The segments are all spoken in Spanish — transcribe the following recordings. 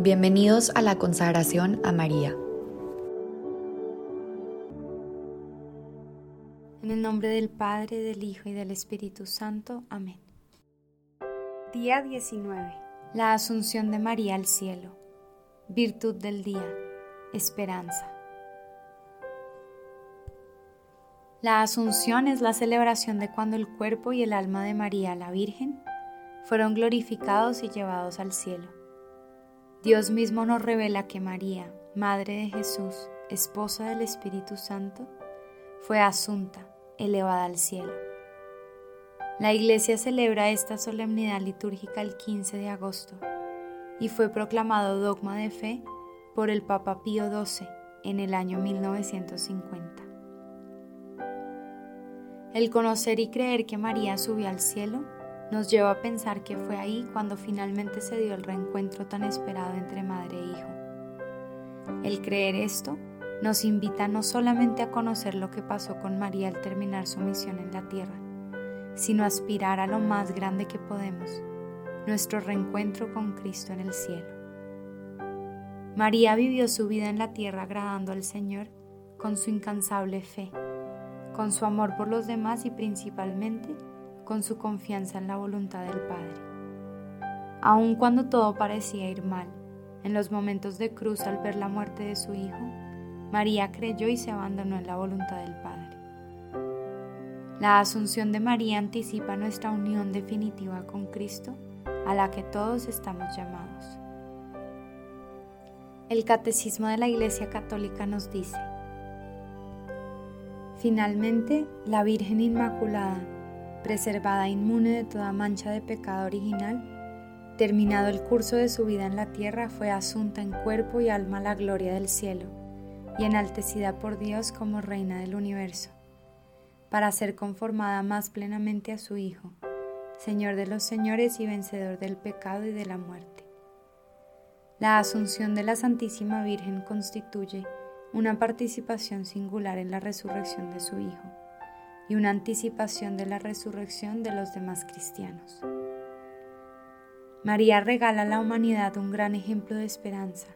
Bienvenidos a la consagración a María. En el nombre del Padre, del Hijo y del Espíritu Santo. Amén. Día 19. La Asunción de María al cielo. Virtud del día. Esperanza. La Asunción es la celebración de cuando el cuerpo y el alma de María la Virgen fueron glorificados y llevados al cielo. Dios mismo nos revela que María, Madre de Jesús, esposa del Espíritu Santo, fue asunta, elevada al cielo. La Iglesia celebra esta solemnidad litúrgica el 15 de agosto y fue proclamado dogma de fe por el Papa Pío XII en el año 1950. El conocer y creer que María subió al cielo nos lleva a pensar que fue ahí cuando finalmente se dio el reencuentro tan esperado entre madre e hijo. El creer esto nos invita no solamente a conocer lo que pasó con María al terminar su misión en la tierra, sino a aspirar a lo más grande que podemos, nuestro reencuentro con Cristo en el cielo. María vivió su vida en la tierra agradando al Señor con su incansable fe, con su amor por los demás y principalmente con su confianza en la voluntad del Padre. Aun cuando todo parecía ir mal, en los momentos de cruz al ver la muerte de su Hijo, María creyó y se abandonó en la voluntad del Padre. La asunción de María anticipa nuestra unión definitiva con Cristo, a la que todos estamos llamados. El Catecismo de la Iglesia Católica nos dice, Finalmente, la Virgen Inmaculada preservada inmune de toda mancha de pecado original, terminado el curso de su vida en la tierra, fue asunta en cuerpo y alma la gloria del cielo y enaltecida por Dios como reina del universo, para ser conformada más plenamente a su Hijo, Señor de los señores y vencedor del pecado y de la muerte. La asunción de la Santísima Virgen constituye una participación singular en la resurrección de su Hijo y una anticipación de la resurrección de los demás cristianos. María regala a la humanidad un gran ejemplo de esperanza.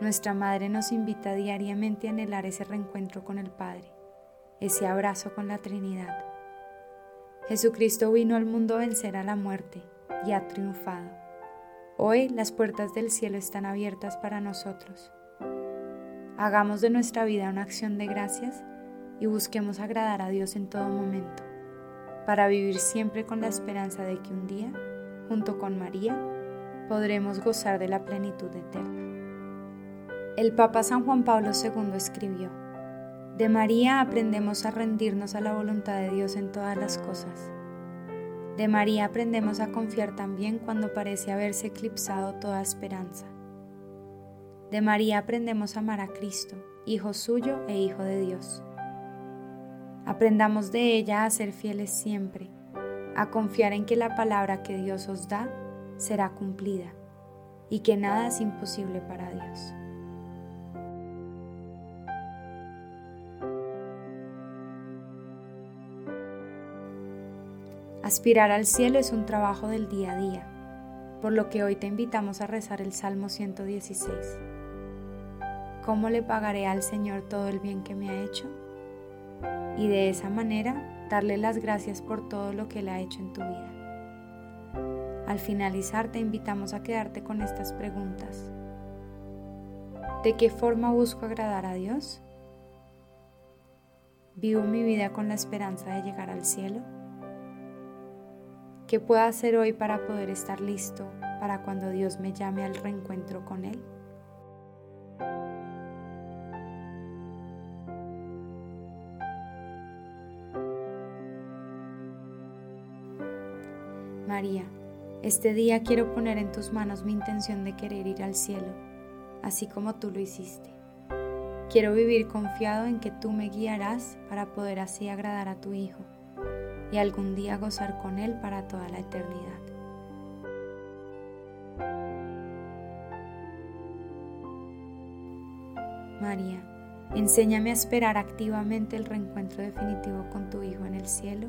Nuestra Madre nos invita diariamente a anhelar ese reencuentro con el Padre, ese abrazo con la Trinidad. Jesucristo vino al mundo a vencer a la muerte y ha triunfado. Hoy las puertas del cielo están abiertas para nosotros. Hagamos de nuestra vida una acción de gracias y busquemos agradar a Dios en todo momento, para vivir siempre con la esperanza de que un día, junto con María, podremos gozar de la plenitud eterna. El Papa San Juan Pablo II escribió, De María aprendemos a rendirnos a la voluntad de Dios en todas las cosas. De María aprendemos a confiar también cuando parece haberse eclipsado toda esperanza. De María aprendemos a amar a Cristo, Hijo suyo e Hijo de Dios. Aprendamos de ella a ser fieles siempre, a confiar en que la palabra que Dios os da será cumplida y que nada es imposible para Dios. Aspirar al cielo es un trabajo del día a día, por lo que hoy te invitamos a rezar el Salmo 116. ¿Cómo le pagaré al Señor todo el bien que me ha hecho? Y de esa manera darle las gracias por todo lo que Él ha hecho en tu vida. Al finalizar te invitamos a quedarte con estas preguntas. ¿De qué forma busco agradar a Dios? ¿Vivo mi vida con la esperanza de llegar al cielo? ¿Qué puedo hacer hoy para poder estar listo para cuando Dios me llame al reencuentro con Él? María, este día quiero poner en tus manos mi intención de querer ir al cielo, así como tú lo hiciste. Quiero vivir confiado en que tú me guiarás para poder así agradar a tu Hijo y algún día gozar con Él para toda la eternidad. María, enséñame a esperar activamente el reencuentro definitivo con tu Hijo en el cielo.